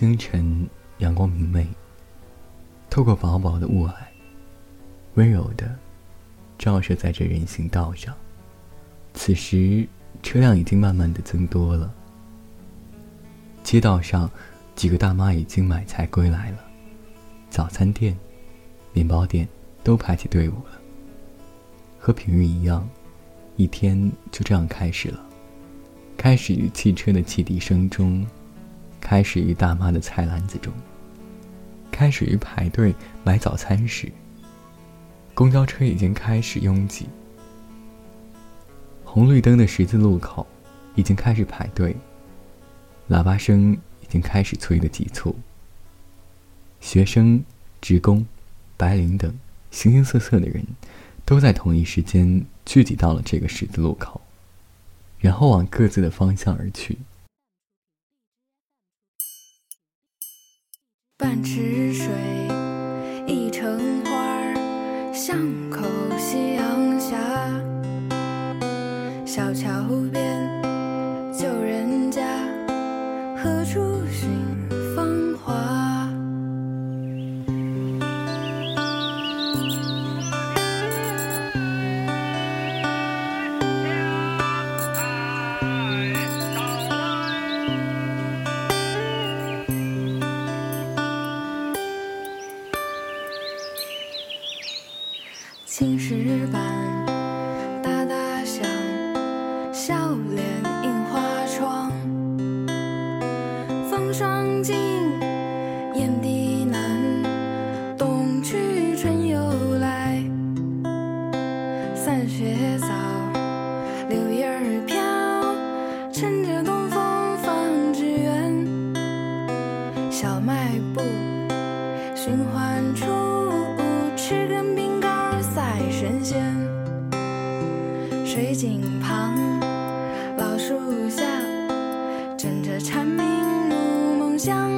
清晨，阳光明媚，透过薄薄的雾霭，温柔的照射在这人行道上。此时，车辆已经慢慢的增多了。街道上，几个大妈已经买菜归来了，早餐店、面包店都排起队伍了。和平日一样，一天就这样开始了。开始于汽车的汽笛声中，开始于大妈的菜篮子中，开始于排队买早餐时。公交车已经开始拥挤，红绿灯的十字路口已经开始排队，喇叭声已经开始催得急促。学生、职工、白领等形形色色的人，都在同一时间聚集到了这个十字路口。然后往各自的方向而去。半池水，一城花，巷口夕阳下，小桥青石板，仙，水井旁，老树下，枕着蝉鸣入梦乡。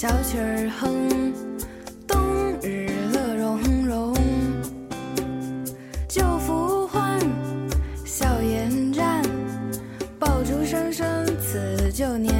小曲儿哼，冬日乐融融。旧符换，笑颜绽，爆竹声声辞旧年。